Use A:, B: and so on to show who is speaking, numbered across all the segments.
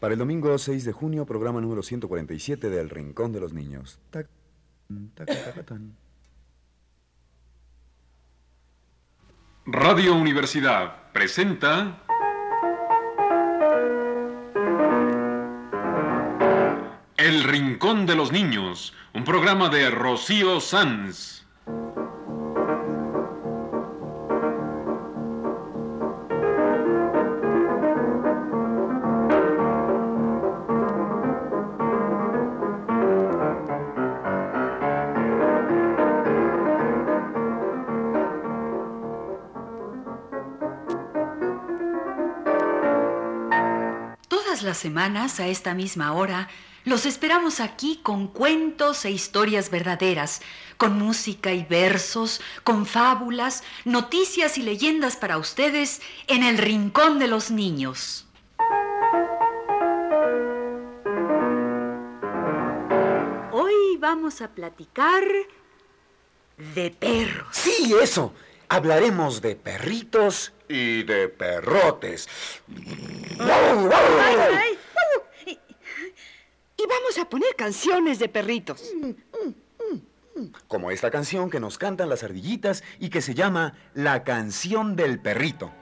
A: Para el domingo 6 de junio, programa número 147 de El Rincón de los Niños.
B: Radio Universidad presenta El Rincón de los Niños, un programa de Rocío Sanz.
C: Semanas, a esta misma hora, los esperamos aquí con cuentos e historias verdaderas, con música y versos, con fábulas, noticias y leyendas para ustedes en el Rincón de los Niños. Hoy vamos a platicar de perros.
D: Sí, eso. Hablaremos de perritos y de perrotes.
C: Ay, ay,
E: Y, y vamos a poner canciones de perritos.
A: Como esta canción que nos cantan las ardillitas y que se llama La canción del perrito.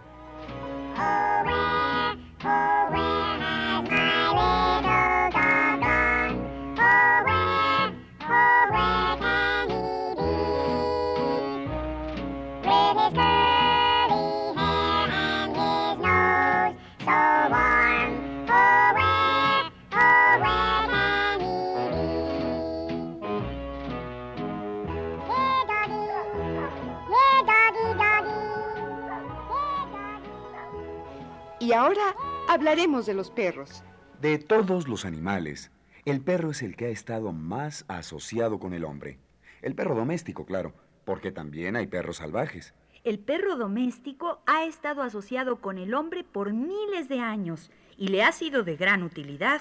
E: Y ahora hablaremos de los perros.
A: De todos los animales, el perro es el que ha estado más asociado con el hombre. El perro doméstico, claro, porque también hay perros salvajes.
F: El perro doméstico ha estado asociado con el hombre por miles de años y le ha sido de gran utilidad.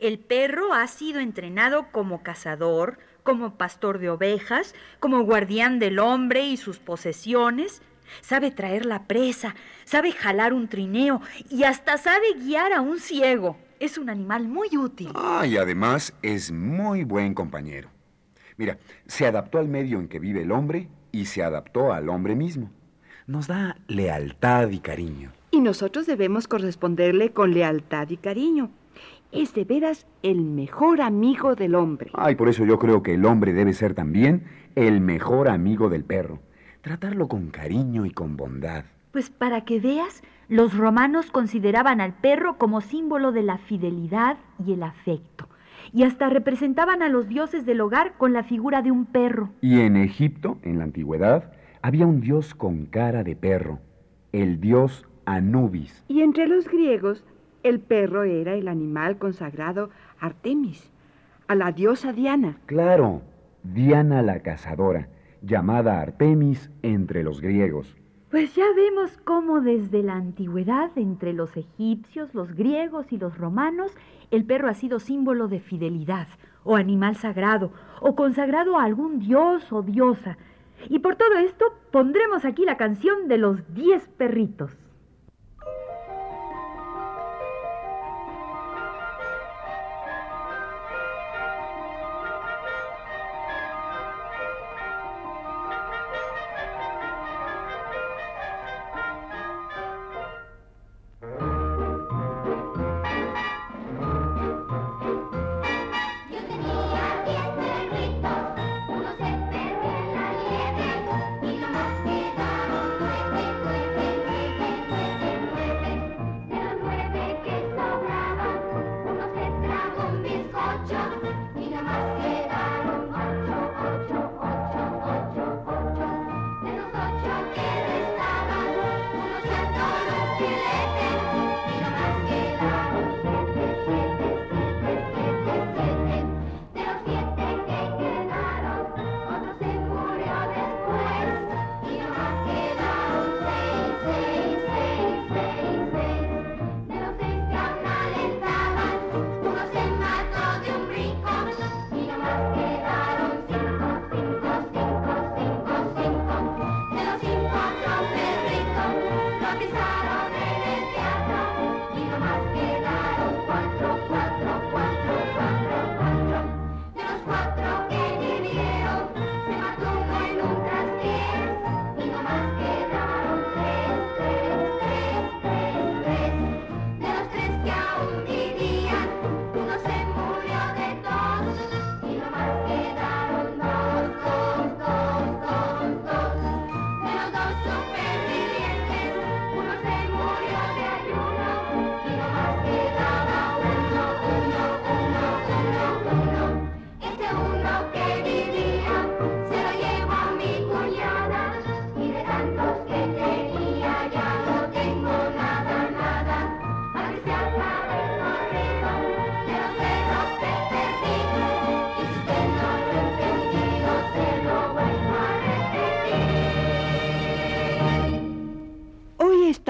F: El perro ha sido entrenado como cazador, como pastor de ovejas, como guardián del hombre y sus posesiones. Sabe traer la presa, sabe jalar un trineo y hasta sabe guiar a un ciego. Es un animal muy útil.
A: Ah, y además es muy buen compañero. Mira, se adaptó al medio en que vive el hombre y se adaptó al hombre mismo. Nos da lealtad y cariño.
E: Y nosotros debemos corresponderle con lealtad y cariño. Es de veras el mejor amigo del hombre.
A: Ay, por eso yo creo que el hombre debe ser también el mejor amigo del perro. Tratarlo con cariño y con bondad.
F: Pues para que veas, los romanos consideraban al perro como símbolo de la fidelidad y el afecto. Y hasta representaban a los dioses del hogar con la figura de un perro.
A: Y en Egipto, en la antigüedad, había un dios con cara de perro, el dios Anubis.
E: Y entre los griegos, el perro era el animal consagrado a Artemis, a la diosa Diana.
A: Claro, Diana la cazadora, llamada Artemis entre los griegos.
F: Pues ya vemos cómo desde la antigüedad, entre los egipcios, los griegos y los romanos, el perro ha sido símbolo de fidelidad, o animal sagrado, o consagrado a algún dios o diosa. Y por todo esto pondremos aquí la canción de los diez perritos.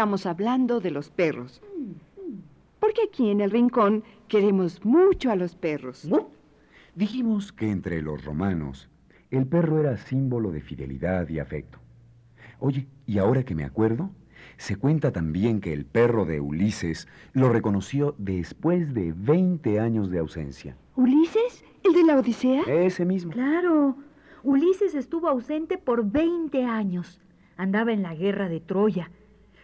E: Estamos hablando de los perros. Porque aquí en el rincón queremos mucho a los perros.
A: Dijimos que entre los romanos el perro era símbolo de fidelidad y afecto. Oye, y ahora que me acuerdo, se cuenta también que el perro de Ulises lo reconoció después de 20 años de ausencia.
E: ¿Ulises? ¿El de la Odisea?
A: Ese mismo.
F: Claro, Ulises estuvo ausente por 20 años. Andaba en la guerra de Troya.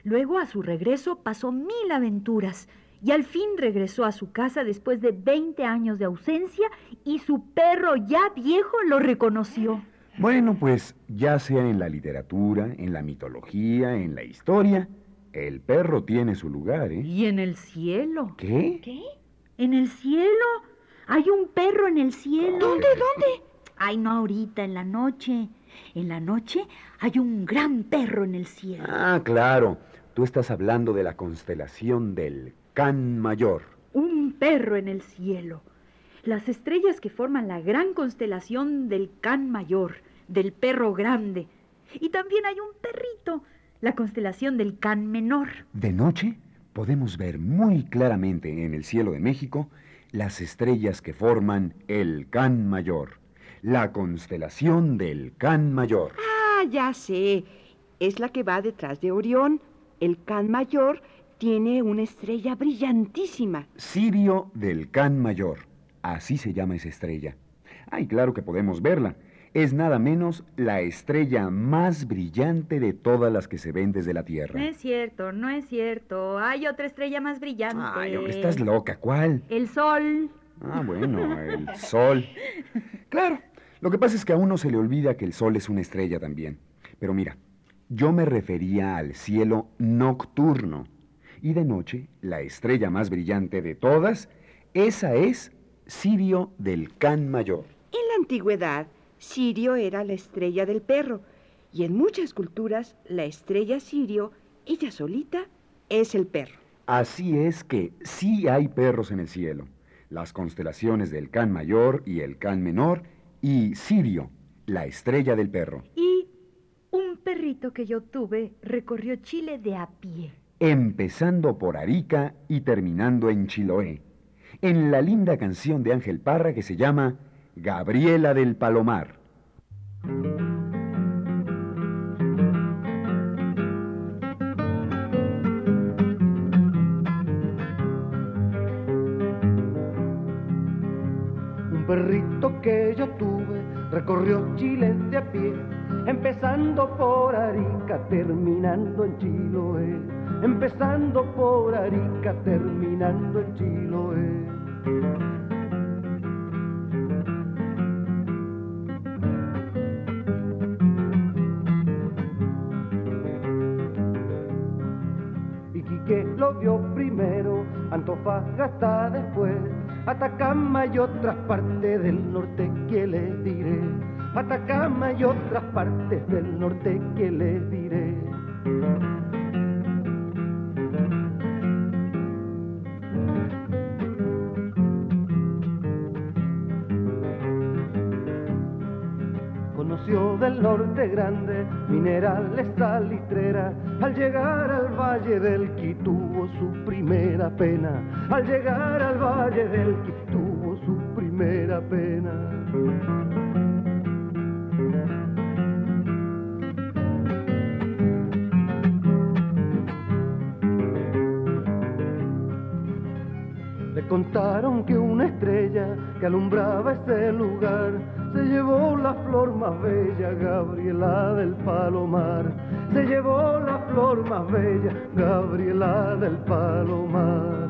F: Luego, a su regreso, pasó mil aventuras y al fin regresó a su casa después de 20 años de ausencia y su perro ya viejo lo reconoció.
A: Bueno, pues ya sea en la literatura, en la mitología, en la historia, el perro tiene su lugar, ¿eh?
F: Y en el cielo.
A: ¿Qué?
F: ¿Qué? ¿En el cielo? Hay un perro en el cielo.
E: ¿Dónde, dónde?
F: Ay, no ahorita, en la noche. En la noche hay un gran perro en el cielo.
A: Ah, claro. Tú estás hablando de la constelación del Can Mayor.
F: Un perro en el cielo. Las estrellas que forman la gran constelación del Can Mayor, del perro grande. Y también hay un perrito, la constelación del Can Menor.
A: De noche podemos ver muy claramente en el cielo de México las estrellas que forman el Can Mayor, la constelación del Can Mayor.
E: Ah, ya sé. Es la que va detrás de Orión. El Can Mayor tiene una estrella brillantísima.
A: Sirio del Can Mayor. Así se llama esa estrella. Ay, claro que podemos verla. Es nada menos la estrella más brillante de todas las que se ven desde la
F: No
A: Tierra.
F: es cierto, no es cierto. Hay otra estrella más brillante.
A: Ay, hombre, estás loca. ¿Cuál?
F: El sol.
A: Ah, bueno, el sol. Claro, lo que pasa es que a uno se le olvida que el sol es una estrella también. Pero mira, yo me refería al cielo nocturno. Y de noche, la estrella más brillante de todas, esa es Sirio del Can Mayor.
E: En la antigüedad, Sirio era la estrella del perro. Y en muchas culturas, la estrella Sirio, ella solita, es el perro.
A: Así es que sí hay perros en el cielo. Las constelaciones del Can Mayor y el Can Menor y Sirio, la estrella del perro.
F: Y que yo tuve recorrió Chile de a pie.
A: empezando por Arica y terminando en Chiloé, en la linda canción de Ángel Parra que se llama Gabriela del Palomar.
G: Un perrito que yo tuve recorrió Chile de a pie, empezando por Arica, terminando en Chiloé. Empezando por Arica, terminando en Chiloé. Y Quique lo vio primero, Antofagasta después, Atacama y otras partes del norte que les diré. Atacama y otras partes del norte que les diré. Norte grande minerales salitreras. Al llegar al valle del Qui tuvo su primera pena. Al llegar al valle del Qui tuvo su primera pena. Le contaron que una estrella que alumbraba ese lugar se llevó la flor más bella, Gabriela del Palomar. Se llevó la flor más bella, Gabriela del Palomar.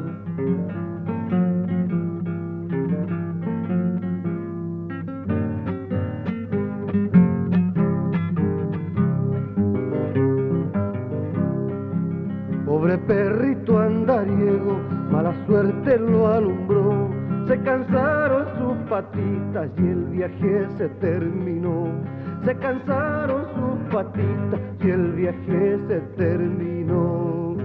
G: Pobre perrito andariego, mala suerte lo alumbró. Se sus patitas y el viaje se terminó. Se cansaron sus patitas y el viaje se terminó.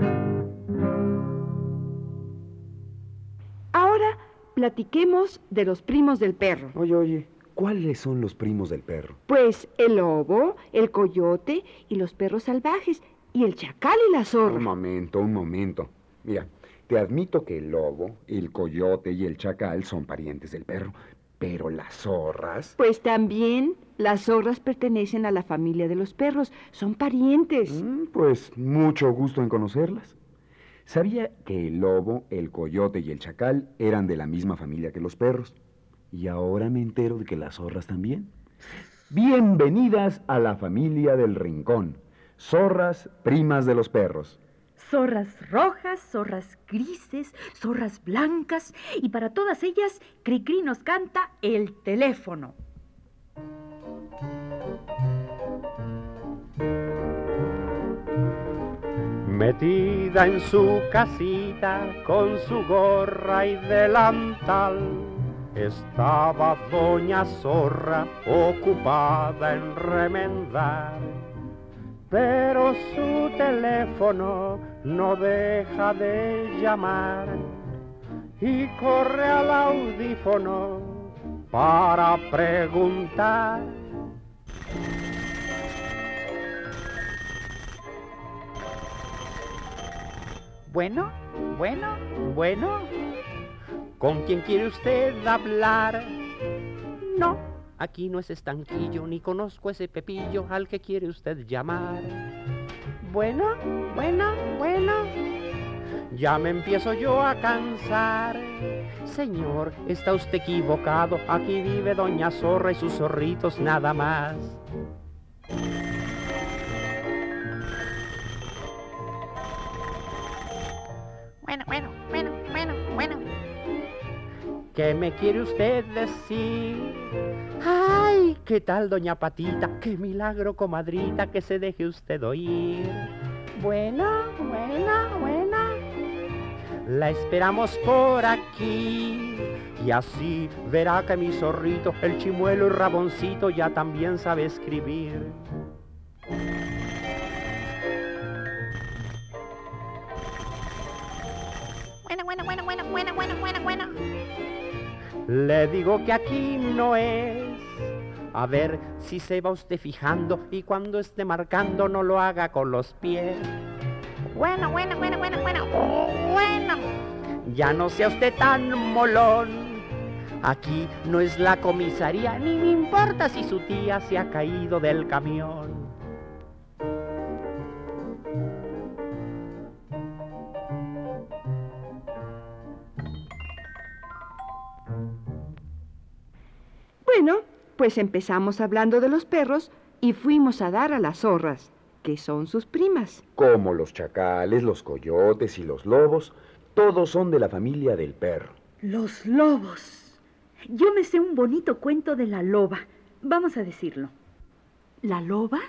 E: Ahora platiquemos de los primos del perro.
A: Oye, oye, ¿cuáles son los primos del perro?
E: Pues el lobo, el coyote y los perros salvajes. y el chacal y la
A: Un
E: zorra.
A: momento, un momento. Mira, te admito que el lobo, el coyote y el chacal son parientes del perro, pero las zorras...
E: Pues también las zorras pertenecen a la familia de los perros, son parientes.
A: Mm, Pues mucho gusto en conocerlas. Sabía que el lobo, el coyote y el chacal eran de la misma familia que los perros. Y ahora me entero de que las zorras también. Bienvenidas a la familia del rincón. Zorras, primas de los perros.
F: Zorras rojas, zorras grises, zorras blancas, y para todas ellas, Cricri nos canta el teléfono.
H: Metida en su casita con su gorra y delantal, estaba doña Zorra ocupada en remendar. Pero su teléfono no deja de llamar y corre al audífono para preguntar. Bueno, bueno, bueno. ¿Con quién quiere usted hablar? No, aquí no es estanquillo, ni conozco ese pepillo al que quiere usted llamar. Bueno, bueno, bueno. Ya me empiezo yo a cansar. Señor, está usted equivocado. Aquí vive Doña Zorra y sus zorritos nada más. ¿Qué me quiere usted decir? ¡Ay! ¿Qué tal, doña Patita? ¡Qué milagro, comadrita, que se deje usted oír! Bueno, bueno, bueno. La esperamos por aquí. Y así verá que mi zorrito, el chimuelo y raboncito, ya también sabe escribir.
I: Bueno, bueno, bueno, bueno, bueno, bueno, bueno, bueno.
H: Le digo que aquí no es. A ver si se va usted fijando y cuando esté marcando no lo haga con los pies.
I: Bueno, bueno, bueno, bueno, bueno. Bueno.
H: Ya no sea usted tan molón. Aquí no es la comisaría, ni me importa si su tía se ha caído del camión.
E: Bueno, pues empezamos hablando de los perros y fuimos a dar a las zorras, que son sus primas.
A: Como los chacales, los coyotes y los lobos, todos son de la familia del perro.
F: Los lobos. Yo me sé un bonito cuento de la loba. Vamos a decirlo. ¿La loba?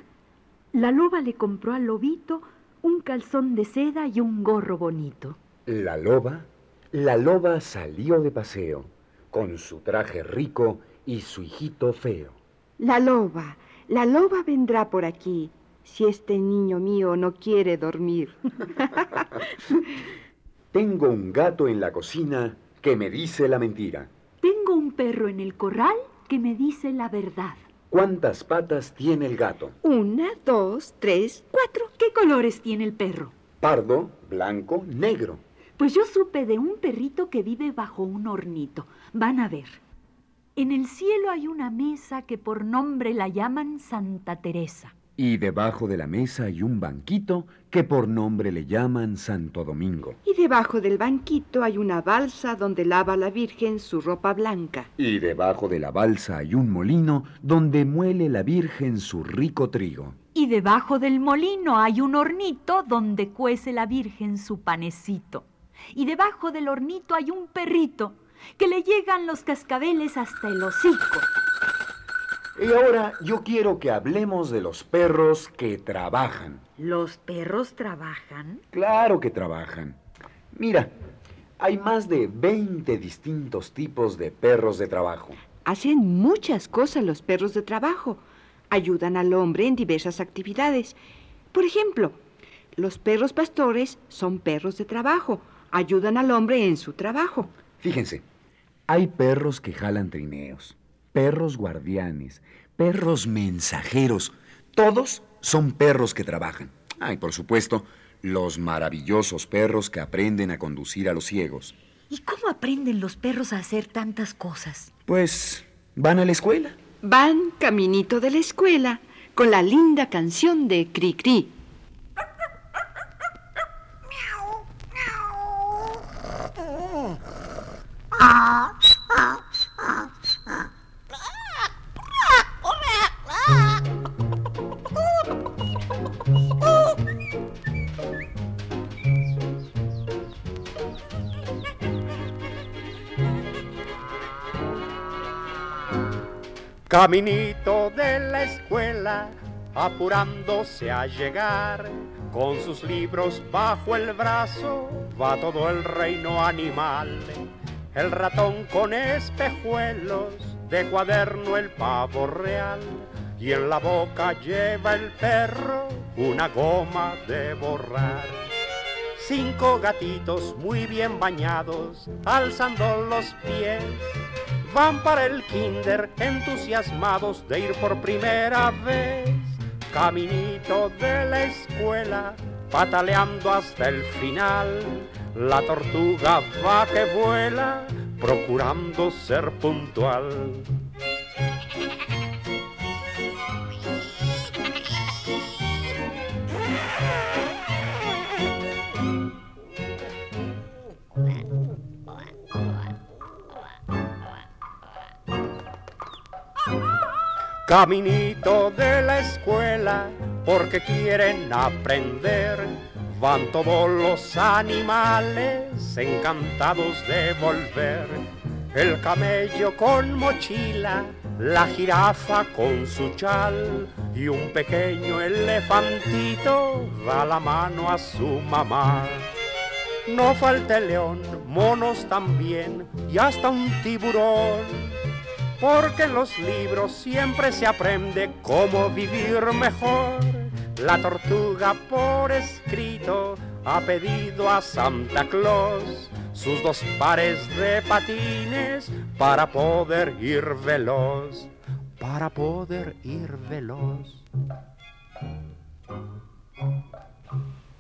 F: La loba le compró al lobito un calzón de seda y un gorro bonito.
A: La loba, la loba salió de paseo, con su traje rico y su hijito feo.
E: La loba, la loba vendrá por aquí, si este niño mío no quiere dormir.
A: Tengo un gato en la cocina que me dice la mentira.
F: Tengo un perro en el corral que me dice la verdad.
A: ¿Cuántas patas tiene el gato?
E: Una, dos, tres, cuatro.
F: ¿Qué colores tiene el perro?
A: Pardo, blanco, negro.
F: Pues yo supe de un perrito que vive bajo un hornito. Van a ver. En el cielo hay una mesa que por nombre la llaman Santa Teresa.
A: Y debajo de la mesa hay un banquito que por nombre le llaman Santo Domingo.
E: Y debajo del banquito hay una balsa donde lava la Virgen su ropa blanca.
A: Y debajo de la balsa hay un molino donde muele la Virgen su rico trigo.
F: Y debajo del molino hay un hornito donde cuece la Virgen su panecito. Y debajo del hornito hay un perrito que le llegan los cascabeles hasta el hocico.
A: Y ahora yo quiero que hablemos de los perros que trabajan.
F: ¿Los perros trabajan?
A: Claro que trabajan. Mira, hay más de 20 distintos tipos de perros de trabajo.
E: Hacen muchas cosas los perros de trabajo. Ayudan al hombre en diversas actividades. Por ejemplo, los perros pastores son perros de trabajo. Ayudan al hombre en su trabajo.
A: Fíjense, hay perros que jalan trineos, perros guardianes, perros mensajeros. Todos son perros que trabajan. Ah, y por supuesto, los maravillosos perros que aprenden a conducir a los ciegos.
F: ¿Y cómo aprenden los perros a hacer tantas cosas?
A: Pues van a la escuela.
E: Van caminito de la escuela con la linda canción de Cri Cri.
H: Caminito de la escuela, apurándose a llegar, con sus libros bajo el brazo, va todo el reino animal. El ratón con espejuelos, de cuaderno el pavo real, y en la boca lleva el perro una goma de borrar. Cinco gatitos muy bien bañados, alzando los pies, van para el kinder entusiasmados de ir por primera vez. Caminito de la escuela, pataleando hasta el final. La tortuga va que vuela, procurando ser puntual. Caminito de la escuela, porque quieren aprender. Van todos los animales encantados de volver. El camello con mochila, la jirafa con su chal y un pequeño elefantito da la mano a su mamá. No falta el león, monos también y hasta un tiburón porque en los libros siempre se aprende cómo vivir mejor. La tortuga por escrito ha pedido a Santa Claus sus dos pares de patines para poder ir veloz, para poder ir veloz.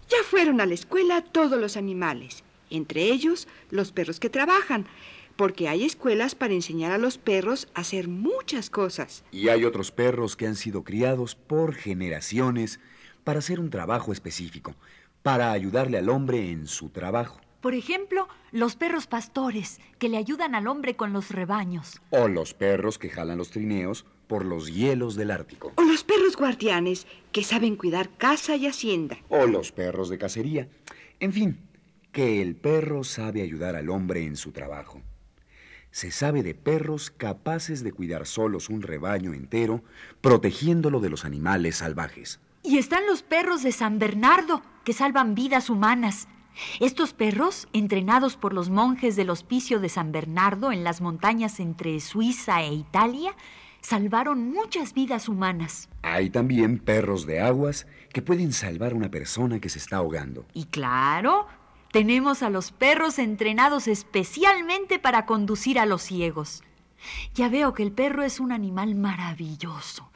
E: Ya fueron a la escuela todos los animales, entre ellos los perros que trabajan, porque hay escuelas para enseñar a los perros a hacer muchas cosas.
A: Y hay otros perros que han sido criados por generaciones para hacer un trabajo específico, para ayudarle al hombre en su trabajo.
F: Por ejemplo, los perros pastores, que le ayudan al hombre con los rebaños.
A: O los perros que jalan los trineos por los hielos del Ártico.
E: O los perros guardianes, que saben cuidar casa y hacienda.
A: O los perros de cacería. En fin, que el perro sabe ayudar al hombre en su trabajo. Se sabe de perros capaces de cuidar solos un rebaño entero, protegiéndolo de los animales salvajes.
F: Y están los perros de San Bernardo, que salvan vidas humanas. Estos perros, entrenados por los monjes del hospicio de San Bernardo en las montañas entre Suiza e Italia, salvaron muchas vidas humanas.
A: Hay también perros de aguas que pueden salvar a una persona que se está ahogando.
F: Y claro, tenemos a los perros entrenados especialmente para conducir a los ciegos. Ya veo que el perro es un animal maravilloso,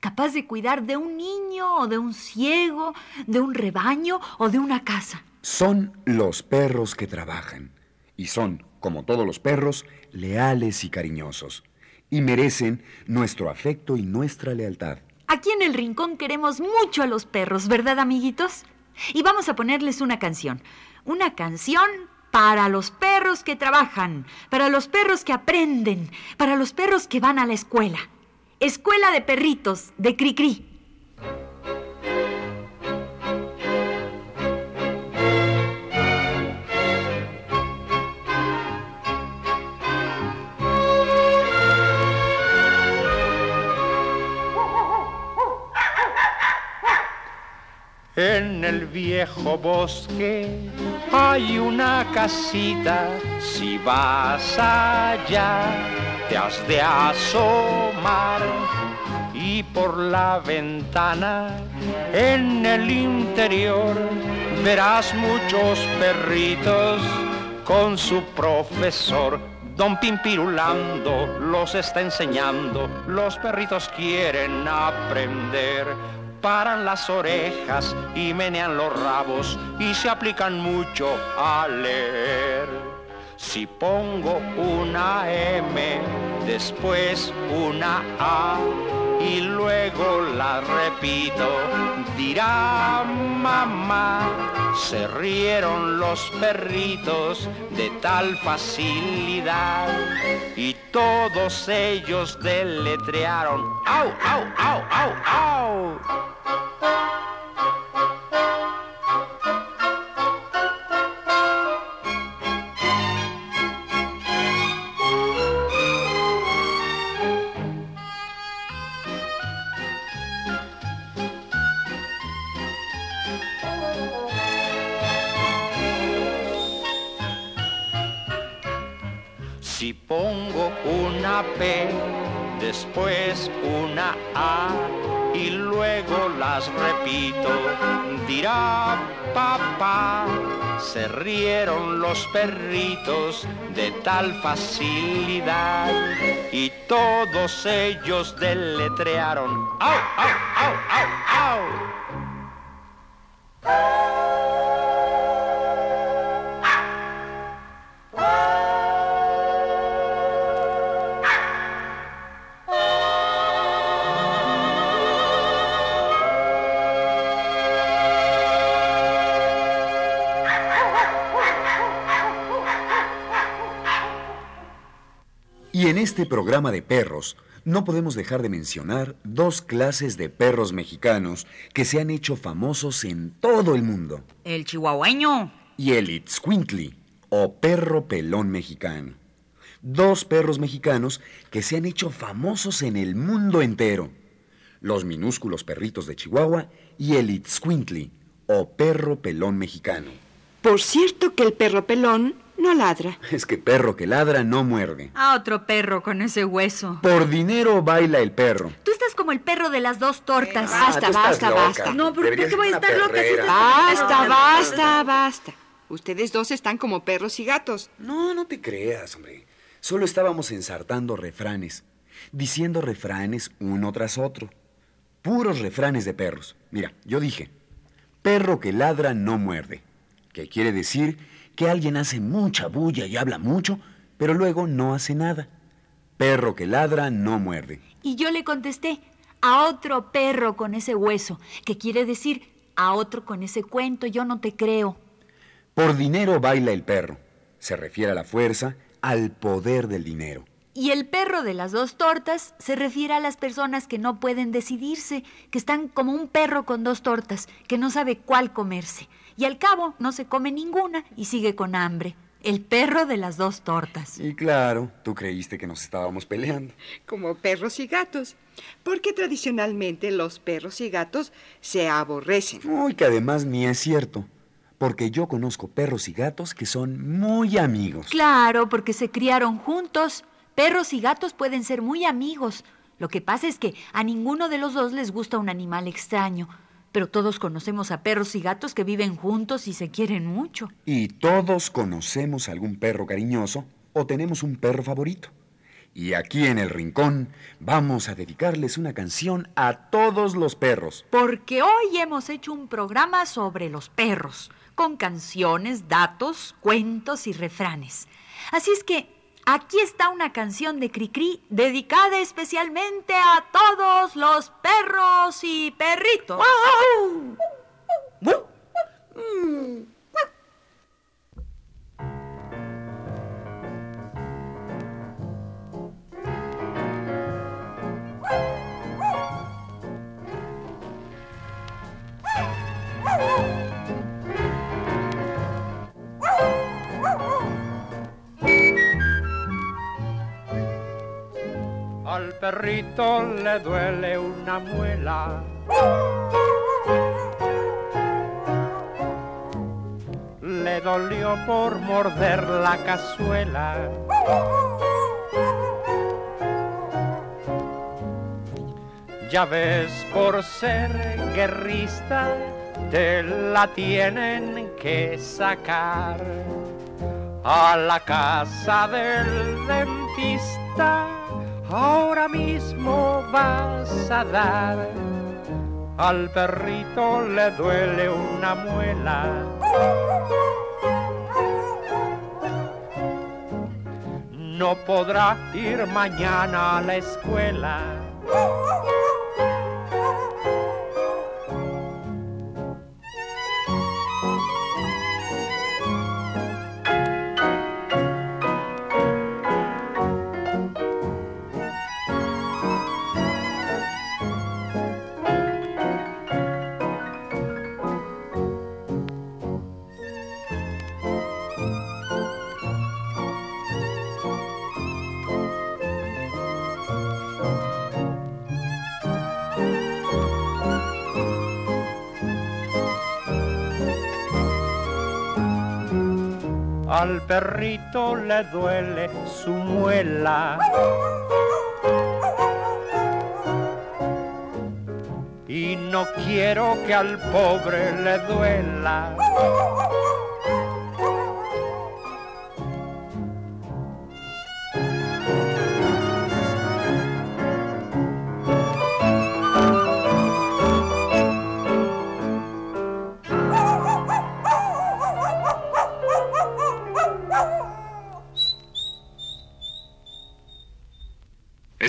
F: capaz de cuidar de un niño o de un ciego, de un rebaño o de una casa.
A: Son los perros que trabajan. Y son, como todos los perros, leales y cariñosos. Y merecen nuestro afecto y nuestra lealtad.
F: Aquí en el rincón queremos mucho a los perros, ¿verdad, amiguitos? Y vamos a ponerles una canción. Una canción para los perros que trabajan, para los perros que aprenden, para los perros que van a la escuela. Escuela de perritos de Cricri.
H: En el viejo bosque hay una casita, si vas allá te has de asomar. Y por la ventana en el interior verás muchos perritos con su profesor. Don Pimpirulando los está enseñando, los perritos quieren aprender paran las orejas y menean los rabos y se aplican mucho a leer. Si pongo una M, después una A y luego la repito, dirá mamá. Se rieron los perritos de tal facilidad y todos ellos deletrearon, au, au, au, au, au. Se rieron los perritos de tal facilidad. Y todos ellos deletrearon, au, au,
A: Y en este programa de perros, no podemos dejar de mencionar dos clases de perros mexicanos que se han hecho famosos en todo el mundo.
F: El chihuahueño.
A: Y el Itzcuintli, o perro pelón mexicano. Dos perros mexicanos que se han hecho famosos en el mundo entero. Los minúsculos perritos de Chihuahua y el Itzcuintli, o perro pelón mexicano.
E: Por cierto que el perro pelón no ladra.
A: Es que perro que ladra no muerde.
F: A otro perro con ese hueso.
A: Por dinero baila el perro.
F: Tú estás como el perro de las dos tortas.
E: Basta,
A: estás
E: basta,
A: loca.
E: basta.
F: No, pero ¿por qué voy a estar loca si
A: perrera.
F: estás
E: Basta, basta, basta. Ustedes dos están como perros y gatos.
A: No, no te creas, hombre. Solo estábamos ensartando refranes, diciendo refranes uno tras otro. Puros refranes de perros. Mira, yo dije, perro que ladra no muerde, que quiere decir que alguien hace mucha bulla y habla mucho, pero luego no hace nada. Perro que ladra no muerde.
F: Y yo le contesté, a otro perro con ese hueso, que quiere decir, a otro con ese cuento, yo no te creo.
A: Por dinero baila el perro. Se refiere a la fuerza, al poder del dinero.
F: Y el perro de las dos tortas se refiere a las personas que no pueden decidirse, que están como un perro con dos tortas, que no sabe cuál comerse. Y al cabo no se come ninguna y sigue con hambre. El perro de las dos tortas.
A: Y claro, tú creíste que nos estábamos peleando.
E: Como perros y gatos. Porque tradicionalmente los perros y gatos se aborrecen.
A: Uy, que además ni es cierto. Porque yo conozco perros y gatos que son muy amigos.
F: Claro, porque se criaron juntos. Perros y gatos pueden ser muy amigos. Lo que pasa es que a ninguno de los dos les gusta un animal extraño. Pero todos conocemos a perros y gatos que viven juntos y se quieren mucho.
A: Y todos conocemos algún perro cariñoso o tenemos un perro favorito. Y aquí en el rincón vamos a dedicarles una canción a todos los perros.
F: Porque hoy hemos hecho un programa sobre los perros, con canciones, datos, cuentos y refranes. Así es que aquí está una canción de Cricri dedicada especialmente a todos los perros y perritos.
H: Al perrito le duele una muela. Le dolió por morder la cazuela. Ya ves, por ser guerrista, te la tienen que sacar a la casa del dentista. Ahora mismo vas a dar Al perrito le duele una muela. No podrá ir mañana a la escuela. Al perrito le duele su muela. Y no quiero que al pobre le duela.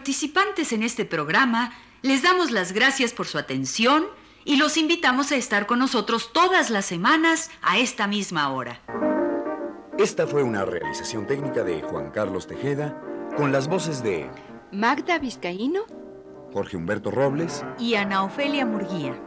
F: Participantes en este programa les damos las gracias por su atención y los invitamos a estar con nosotros todas las semanas a esta misma hora.
A: Esta fue una realización técnica de Juan Carlos Tejeda con las voces de
E: Magda Vizcaíno
A: Jorge Humberto Robles
J: Y Ana Ofelia Murguía.